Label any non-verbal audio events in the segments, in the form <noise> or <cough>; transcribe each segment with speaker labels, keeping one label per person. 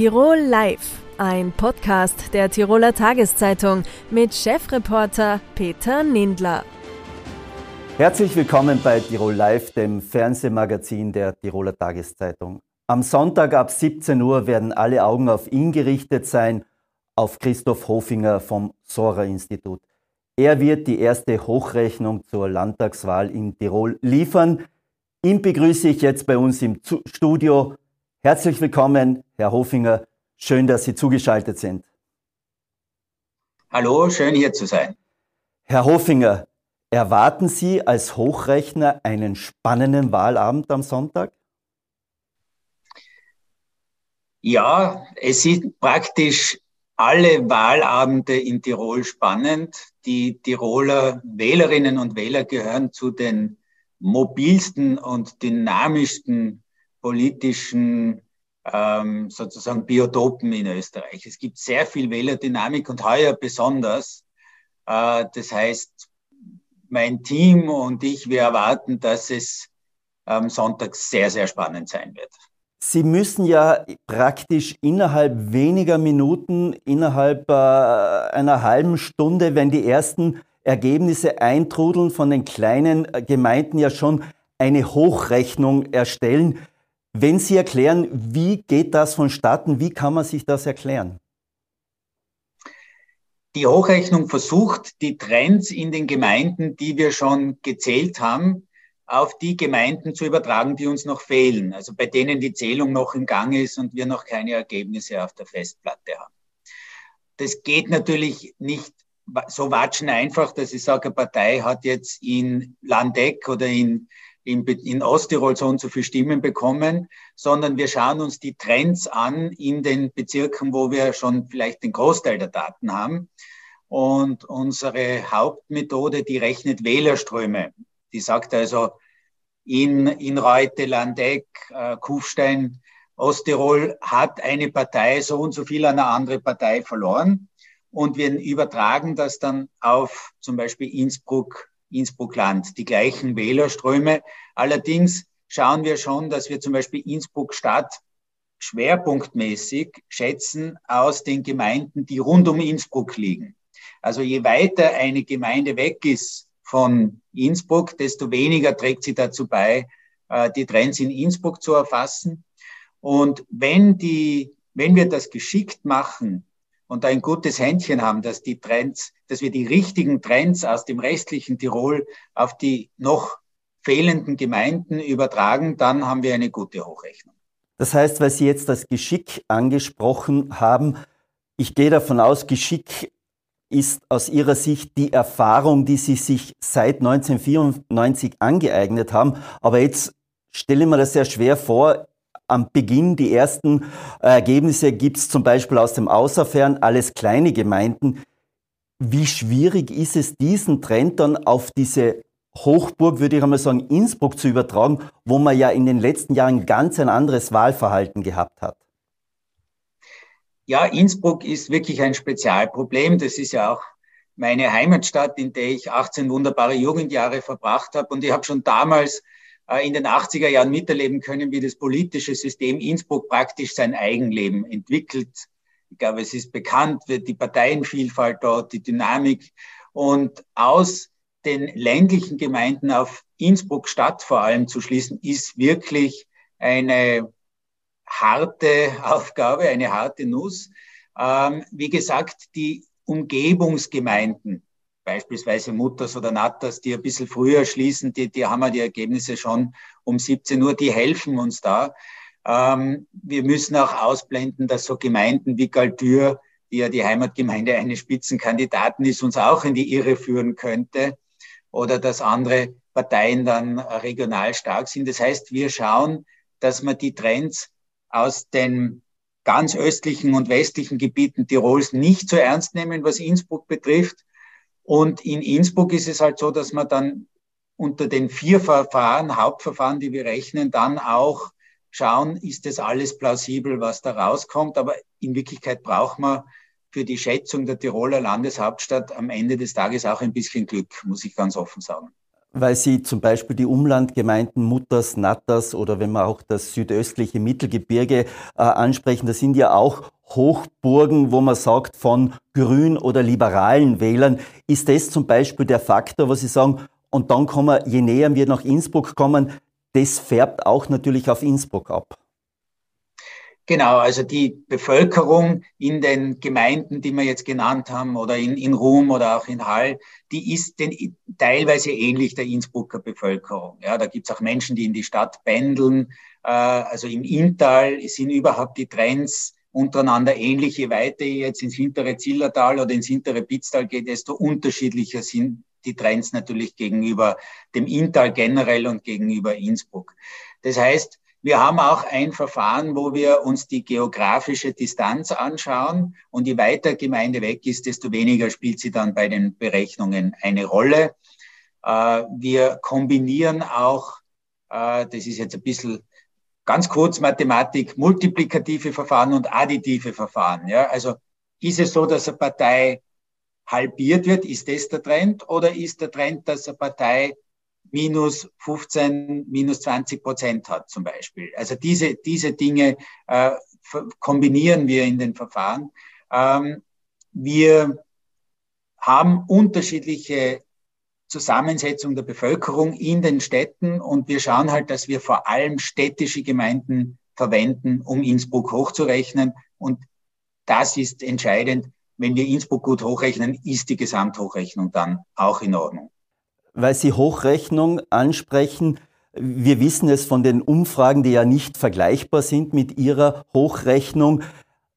Speaker 1: Tirol Live, ein Podcast der Tiroler Tageszeitung mit Chefreporter Peter Nindler.
Speaker 2: Herzlich willkommen bei Tirol Live, dem Fernsehmagazin der Tiroler Tageszeitung. Am Sonntag ab 17 Uhr werden alle Augen auf ihn gerichtet sein, auf Christoph Hofinger vom Sora-Institut. Er wird die erste Hochrechnung zur Landtagswahl in Tirol liefern. Ihn begrüße ich jetzt bei uns im Studio. Herzlich willkommen, Herr Hofinger. Schön, dass Sie zugeschaltet sind.
Speaker 3: Hallo, schön hier zu sein.
Speaker 2: Herr Hofinger, erwarten Sie als Hochrechner einen spannenden Wahlabend am Sonntag?
Speaker 3: Ja, es ist praktisch alle Wahlabende in Tirol spannend. Die Tiroler Wählerinnen und Wähler gehören zu den mobilsten und dynamischsten politischen ähm, sozusagen Biotopen in Österreich. Es gibt sehr viel Wählerdynamik und heuer besonders. Äh, das heißt, mein Team und ich, wir erwarten, dass es am Sonntag sehr, sehr spannend sein wird.
Speaker 2: Sie müssen ja praktisch innerhalb weniger Minuten, innerhalb äh, einer halben Stunde, wenn die ersten Ergebnisse eintrudeln, von den kleinen äh, Gemeinden ja schon eine Hochrechnung erstellen. Wenn Sie erklären, wie geht das vonstatten, wie kann man sich das erklären?
Speaker 3: Die Hochrechnung versucht, die Trends in den Gemeinden, die wir schon gezählt haben, auf die Gemeinden zu übertragen, die uns noch fehlen, also bei denen die Zählung noch im Gang ist und wir noch keine Ergebnisse auf der Festplatte haben. Das geht natürlich nicht so watschen einfach, dass ich sage, eine Partei hat jetzt in Landeck oder in, in, in Osttirol so und so viele Stimmen bekommen, sondern wir schauen uns die Trends an in den Bezirken, wo wir schon vielleicht den Großteil der Daten haben. Und unsere Hauptmethode, die rechnet Wählerströme. Die sagt also, in, in Reute, Landeck, äh, Kufstein, Osttirol hat eine Partei so und so viel an eine andere Partei verloren. Und wir übertragen das dann auf zum Beispiel Innsbruck, Innsbruck-Land, die gleichen Wählerströme. Allerdings schauen wir schon, dass wir zum Beispiel Innsbruck-Stadt schwerpunktmäßig schätzen aus den Gemeinden, die rund um Innsbruck liegen. Also je weiter eine Gemeinde weg ist von Innsbruck, desto weniger trägt sie dazu bei, äh, die Trends in Innsbruck zu erfassen. Und wenn die, wenn wir das geschickt machen und ein gutes Händchen haben, dass die Trends, dass wir die richtigen Trends aus dem restlichen Tirol auf die noch fehlenden Gemeinden übertragen, dann haben wir eine gute Hochrechnung.
Speaker 2: Das heißt, weil Sie jetzt das Geschick angesprochen haben, ich gehe davon aus, Geschick ist aus Ihrer Sicht die Erfahrung, die Sie sich seit 1994 angeeignet haben. Aber jetzt stelle ich mir das sehr schwer vor. Am Beginn die ersten Ergebnisse gibt es zum Beispiel aus dem Außerfern, alles kleine Gemeinden. Wie schwierig ist es, diesen Trend dann auf diese Hochburg, würde ich einmal sagen, Innsbruck zu übertragen, wo man ja in den letzten Jahren ganz ein anderes Wahlverhalten gehabt hat?
Speaker 3: Ja, Innsbruck ist wirklich ein Spezialproblem. Das ist ja auch meine Heimatstadt, in der ich 18 wunderbare Jugendjahre verbracht habe. Und ich habe schon damals äh, in den 80er Jahren miterleben können, wie das politische System Innsbruck praktisch sein Eigenleben entwickelt. Ich glaube, es ist bekannt, wird die Parteienvielfalt dort, die Dynamik. Und aus den ländlichen Gemeinden auf Innsbruck Stadt vor allem zu schließen, ist wirklich eine harte <laughs> Aufgabe, eine harte Nuss. Ähm, wie gesagt, die Umgebungsgemeinden, beispielsweise Mutters oder Natters, die ein bisschen früher schließen, die, die haben ja die Ergebnisse schon um 17 Uhr, die helfen uns da. Ähm, wir müssen auch ausblenden, dass so Gemeinden wie Galtür, die ja die Heimatgemeinde eines Spitzenkandidaten ist, uns auch in die Irre führen könnte oder dass andere Parteien dann regional stark sind. Das heißt, wir schauen, dass man die Trends aus den ganz östlichen und westlichen Gebieten Tirols nicht so ernst nehmen, was Innsbruck betrifft. Und in Innsbruck ist es halt so, dass man dann unter den vier Verfahren, Hauptverfahren, die wir rechnen, dann auch schauen, ist das alles plausibel, was da rauskommt. Aber in Wirklichkeit braucht man für die Schätzung der Tiroler Landeshauptstadt am Ende des Tages auch ein bisschen Glück, muss ich ganz offen sagen.
Speaker 2: Weil Sie zum Beispiel die Umlandgemeinden Mutters, Natters oder wenn wir auch das südöstliche Mittelgebirge äh, ansprechen, das sind ja auch Hochburgen, wo man sagt, von grün oder liberalen Wählern. Ist das zum Beispiel der Faktor, wo Sie sagen, und dann kommen, je näher wir nach Innsbruck kommen, das färbt auch natürlich auf Innsbruck ab.
Speaker 3: Genau, also die Bevölkerung in den Gemeinden, die wir jetzt genannt haben, oder in, in Rum oder auch in Hall, die ist den, teilweise ähnlich der Innsbrucker Bevölkerung. Ja, da gibt's auch Menschen, die in die Stadt pendeln. Äh, also im Inntal sind überhaupt die Trends untereinander ähnlich. Je weiter ihr jetzt ins hintere Zillertal oder ins hintere Pitztal geht, desto unterschiedlicher sind die Trends natürlich gegenüber dem Inntal generell und gegenüber Innsbruck. Das heißt, wir haben auch ein Verfahren, wo wir uns die geografische Distanz anschauen. Und je weiter Gemeinde weg ist, desto weniger spielt sie dann bei den Berechnungen eine Rolle. Äh, wir kombinieren auch, äh, das ist jetzt ein bisschen ganz kurz Mathematik, multiplikative Verfahren und additive Verfahren. Ja, also ist es so, dass eine Partei halbiert wird? Ist das der Trend? Oder ist der Trend, dass eine Partei minus 15, minus 20 Prozent hat zum Beispiel. Also diese, diese Dinge äh, kombinieren wir in den Verfahren. Ähm, wir haben unterschiedliche Zusammensetzung der Bevölkerung in den Städten und wir schauen halt, dass wir vor allem städtische Gemeinden verwenden, um Innsbruck hochzurechnen. Und das ist entscheidend. Wenn wir Innsbruck gut hochrechnen, ist die Gesamthochrechnung dann auch in Ordnung
Speaker 2: weil Sie Hochrechnung ansprechen. Wir wissen es von den Umfragen, die ja nicht vergleichbar sind mit Ihrer Hochrechnung.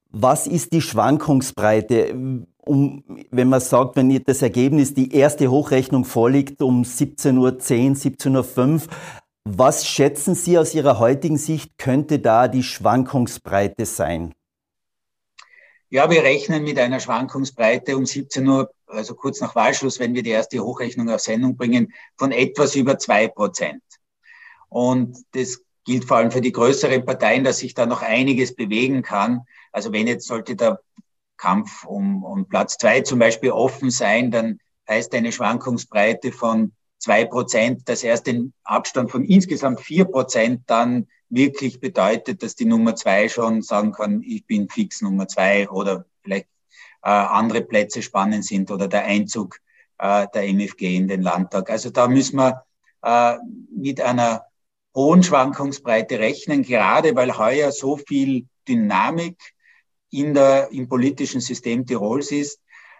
Speaker 2: Was ist die Schwankungsbreite? Um, wenn man sagt, wenn das Ergebnis, die erste Hochrechnung vorliegt um 17.10 Uhr, 17.05 Uhr, was schätzen Sie aus Ihrer heutigen Sicht, könnte da die Schwankungsbreite sein?
Speaker 3: Ja, wir rechnen mit einer Schwankungsbreite um 17 Uhr, also kurz nach Wahlschluss, wenn wir die erste Hochrechnung auf Sendung bringen, von etwas über zwei Prozent. Und das gilt vor allem für die größeren Parteien, dass sich da noch einiges bewegen kann. Also wenn jetzt sollte der Kampf um, um Platz zwei zum Beispiel offen sein, dann heißt eine Schwankungsbreite von zwei Prozent, dass erst den Abstand von insgesamt vier Prozent dann wirklich bedeutet, dass die Nummer zwei schon sagen kann, ich bin fix Nummer zwei oder vielleicht andere Plätze spannend sind oder der Einzug äh, der MFG in den Landtag. Also da müssen wir äh, mit einer hohen Schwankungsbreite rechnen, gerade weil heuer so viel Dynamik in der, im politischen System Tirols ist.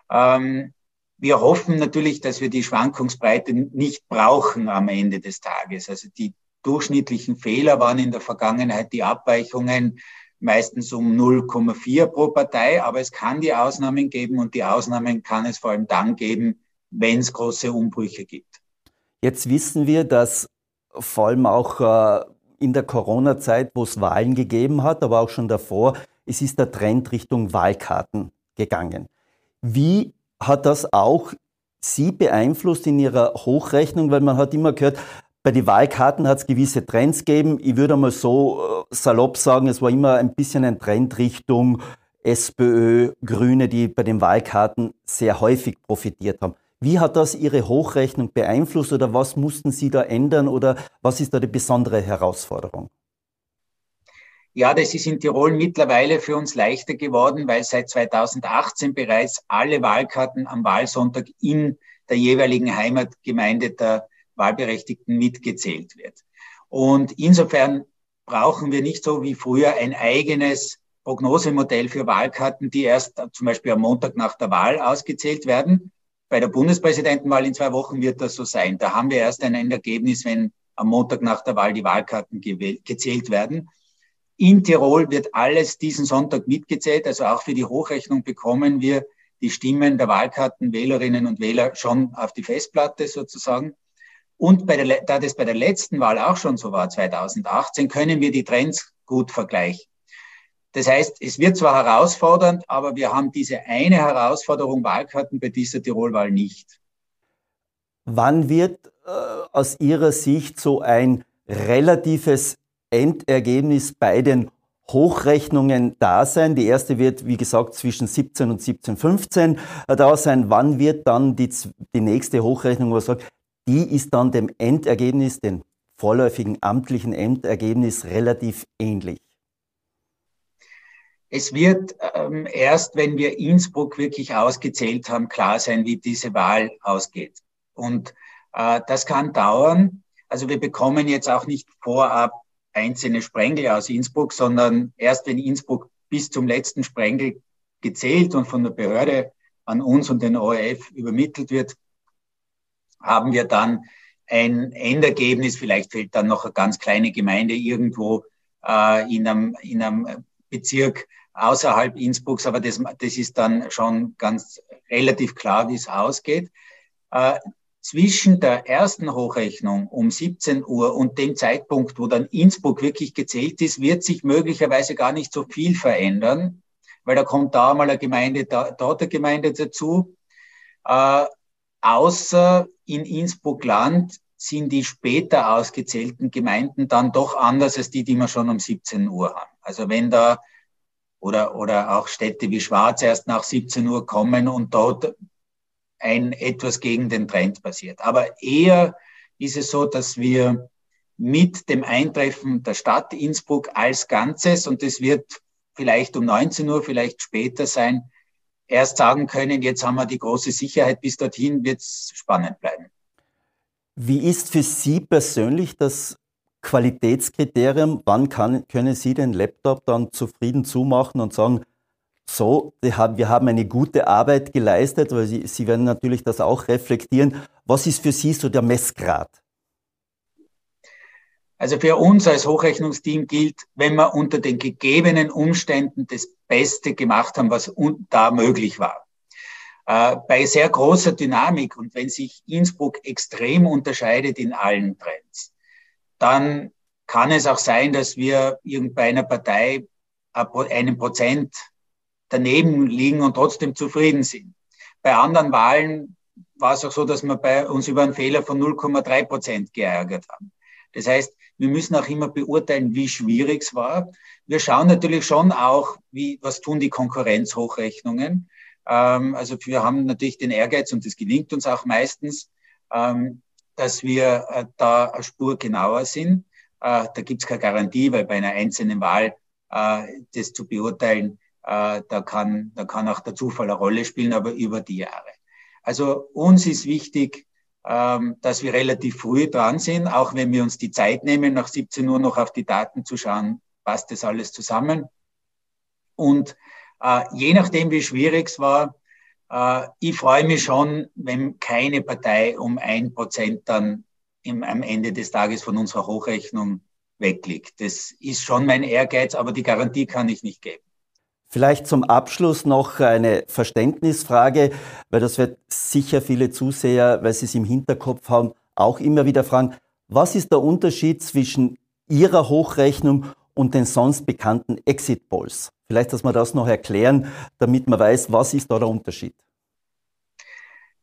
Speaker 3: Ähm, wir hoffen natürlich, dass wir die Schwankungsbreite nicht brauchen am Ende des Tages. Also die durchschnittlichen Fehler waren in der Vergangenheit die Abweichungen meistens um 0,4 pro Partei, aber es kann die Ausnahmen geben und die Ausnahmen kann es vor allem dann geben, wenn es große Umbrüche gibt.
Speaker 2: Jetzt wissen wir, dass vor allem auch äh, in der Corona-Zeit, wo es Wahlen gegeben hat, aber auch schon davor, es ist der Trend Richtung Wahlkarten gegangen. Wie hat das auch Sie beeinflusst in Ihrer Hochrechnung? Weil man hat immer gehört, bei den Wahlkarten hat es gewisse Trends gegeben. Ich würde mal so äh, salopp sagen, es war immer ein bisschen ein Trend Richtung SPÖ, Grüne, die bei den Wahlkarten sehr häufig profitiert haben. Wie hat das Ihre Hochrechnung beeinflusst oder was mussten Sie da ändern oder was ist da die besondere Herausforderung?
Speaker 3: Ja, das ist in Tirol mittlerweile für uns leichter geworden, weil seit 2018 bereits alle Wahlkarten am Wahlsonntag in der jeweiligen Heimatgemeinde der Wahlberechtigten mitgezählt wird. Und insofern brauchen wir nicht so wie früher ein eigenes Prognosemodell für Wahlkarten, die erst zum Beispiel am Montag nach der Wahl ausgezählt werden. Bei der Bundespräsidentenwahl in zwei Wochen wird das so sein. Da haben wir erst ein Ergebnis, wenn am Montag nach der Wahl die Wahlkarten gezählt werden. In Tirol wird alles diesen Sonntag mitgezählt. Also auch für die Hochrechnung bekommen wir die Stimmen der Wahlkarten, Wählerinnen und Wähler schon auf die Festplatte sozusagen. Und der, da das bei der letzten Wahl auch schon so war, 2018, können wir die Trends gut vergleichen. Das heißt, es wird zwar herausfordernd, aber wir haben diese eine Herausforderung Wahlkarten bei dieser Tirolwahl nicht.
Speaker 2: Wann wird äh, aus Ihrer Sicht so ein relatives Endergebnis bei den Hochrechnungen da sein. Die erste wird, wie gesagt, zwischen 17 und 17,15 äh, da sein. Wann wird dann die, die nächste Hochrechnung, wo man sagt, die ist dann dem Endergebnis, dem vorläufigen amtlichen Endergebnis relativ ähnlich.
Speaker 3: Es wird ähm, erst, wenn wir Innsbruck wirklich ausgezählt haben, klar sein, wie diese Wahl ausgeht. Und äh, das kann dauern. Also wir bekommen jetzt auch nicht vorab einzelne Sprengel aus Innsbruck, sondern erst wenn Innsbruck bis zum letzten Sprengel gezählt und von der Behörde an uns und den ORF übermittelt wird, haben wir dann ein Endergebnis. Vielleicht fehlt dann noch eine ganz kleine Gemeinde irgendwo äh, in, einem, in einem Bezirk außerhalb Innsbrucks, aber das, das ist dann schon ganz relativ klar, wie es ausgeht. Äh, zwischen der ersten Hochrechnung um 17 Uhr und dem Zeitpunkt, wo dann Innsbruck wirklich gezählt ist, wird sich möglicherweise gar nicht so viel verändern, weil da kommt da mal eine Gemeinde, da, dort eine Gemeinde dazu. Äh, außer in Innsbruck-Land sind die später ausgezählten Gemeinden dann doch anders als die, die wir schon um 17 Uhr haben. Also wenn da oder, oder auch Städte wie Schwarz erst nach 17 Uhr kommen und dort ein etwas gegen den Trend passiert. Aber eher ist es so, dass wir mit dem Eintreffen der Stadt Innsbruck als Ganzes, und das wird vielleicht um 19 Uhr, vielleicht später sein, erst sagen können, jetzt haben wir die große Sicherheit, bis dorthin wird es spannend bleiben.
Speaker 2: Wie ist für Sie persönlich das Qualitätskriterium? Wann kann, können Sie den Laptop dann zufrieden zumachen und sagen, so, wir haben eine gute Arbeit geleistet, weil Sie, Sie werden natürlich das auch reflektieren. Was ist für Sie so der Messgrad?
Speaker 3: Also für uns als Hochrechnungsteam gilt, wenn wir unter den gegebenen Umständen das Beste gemacht haben, was da möglich war. Äh, bei sehr großer Dynamik und wenn sich Innsbruck extrem unterscheidet in allen Trends, dann kann es auch sein, dass wir bei einer Partei einen Prozent daneben liegen und trotzdem zufrieden sind. Bei anderen Wahlen war es auch so, dass wir bei uns über einen Fehler von 0,3 Prozent geärgert haben. Das heißt, wir müssen auch immer beurteilen, wie schwierig es war. Wir schauen natürlich schon auch, wie, was tun die Konkurrenzhochrechnungen. Ähm, also wir haben natürlich den Ehrgeiz und das gelingt uns auch meistens, ähm, dass wir äh, da eine Spur genauer sind. Äh, da gibt es keine Garantie, weil bei einer einzelnen Wahl äh, das zu beurteilen äh, da, kann, da kann auch der Zufall eine Rolle spielen, aber über die Jahre. Also uns ist wichtig, dass wir relativ früh dran sind, auch wenn wir uns die Zeit nehmen, nach 17 Uhr noch auf die Daten zu schauen, passt das alles zusammen. Und äh, je nachdem, wie schwierig es war, äh, ich freue mich schon, wenn keine Partei um ein Prozent dann im, am Ende des Tages von unserer Hochrechnung wegliegt. Das ist schon mein Ehrgeiz, aber die Garantie kann ich nicht geben.
Speaker 2: Vielleicht zum Abschluss noch eine Verständnisfrage, weil das wird sicher viele Zuseher, weil sie es im Hinterkopf haben, auch immer wieder fragen, was ist der Unterschied zwischen Ihrer Hochrechnung und den sonst bekannten Exit Polls? Vielleicht, dass wir das noch erklären, damit man weiß, was ist da der Unterschied?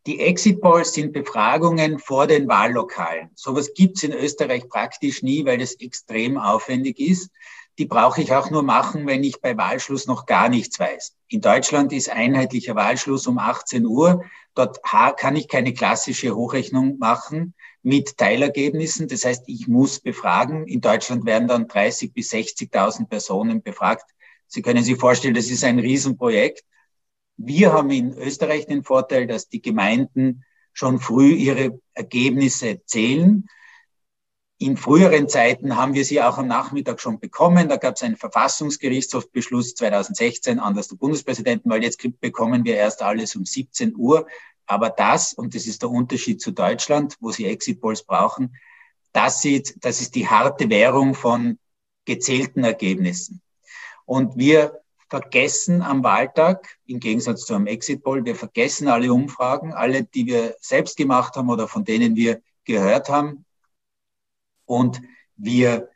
Speaker 3: Die Exit Polls sind Befragungen vor den Wahllokalen. Sowas gibt es in Österreich praktisch nie, weil das extrem aufwendig ist die brauche ich auch nur machen, wenn ich bei Wahlschluss noch gar nichts weiß. In Deutschland ist einheitlicher Wahlschluss um 18 Uhr. Dort kann ich keine klassische Hochrechnung machen mit Teilergebnissen. Das heißt, ich muss befragen. In Deutschland werden dann 30 bis 60.000 Personen befragt. Sie können sich vorstellen, das ist ein Riesenprojekt. Wir haben in Österreich den Vorteil, dass die Gemeinden schon früh ihre Ergebnisse zählen in früheren Zeiten haben wir sie auch am Nachmittag schon bekommen. Da gab es einen Verfassungsgerichtshofbeschluss 2016 anders der Bundespräsidenten, weil jetzt bekommen wir erst alles um 17 Uhr. Aber das, und das ist der Unterschied zu Deutschland, wo sie Exit Polls brauchen, das, sieht, das ist die harte Währung von gezählten Ergebnissen. Und wir vergessen am Wahltag, im Gegensatz zu einem Exit Poll, wir vergessen alle Umfragen, alle, die wir selbst gemacht haben oder von denen wir gehört haben, und wir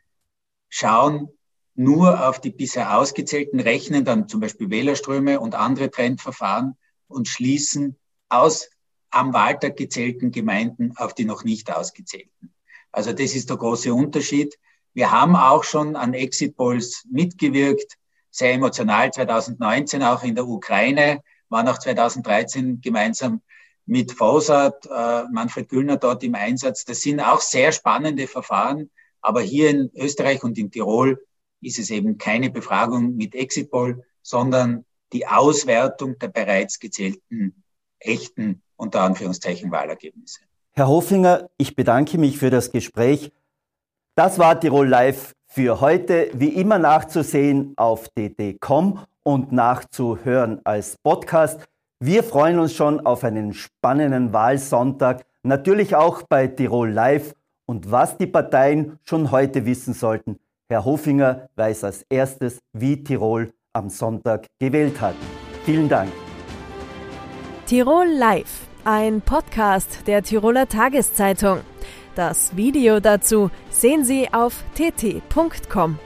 Speaker 3: schauen nur auf die bisher ausgezählten, rechnen dann zum Beispiel Wählerströme und andere Trendverfahren und schließen aus am Wahltag gezählten Gemeinden auf die noch nicht ausgezählten. Also das ist der große Unterschied. Wir haben auch schon an Exit Polls mitgewirkt, sehr emotional 2019 auch in der Ukraine, waren auch 2013 gemeinsam mit Fausat, äh, Manfred Güllner dort im Einsatz. Das sind auch sehr spannende Verfahren. Aber hier in Österreich und in Tirol ist es eben keine Befragung mit Exitpoll, sondern die Auswertung der bereits gezählten echten, unter Anführungszeichen, Wahlergebnisse.
Speaker 2: Herr Hofinger, ich bedanke mich für das Gespräch. Das war Tirol Live für heute. Wie immer nachzusehen auf dd.com und nachzuhören als Podcast. Wir freuen uns schon auf einen spannenden Wahlsonntag, natürlich auch bei Tirol Live und was die Parteien schon heute wissen sollten. Herr Hofinger weiß als erstes, wie Tirol am Sonntag gewählt hat. Vielen Dank.
Speaker 1: Tirol Live, ein Podcast der Tiroler Tageszeitung. Das Video dazu sehen Sie auf tt.com.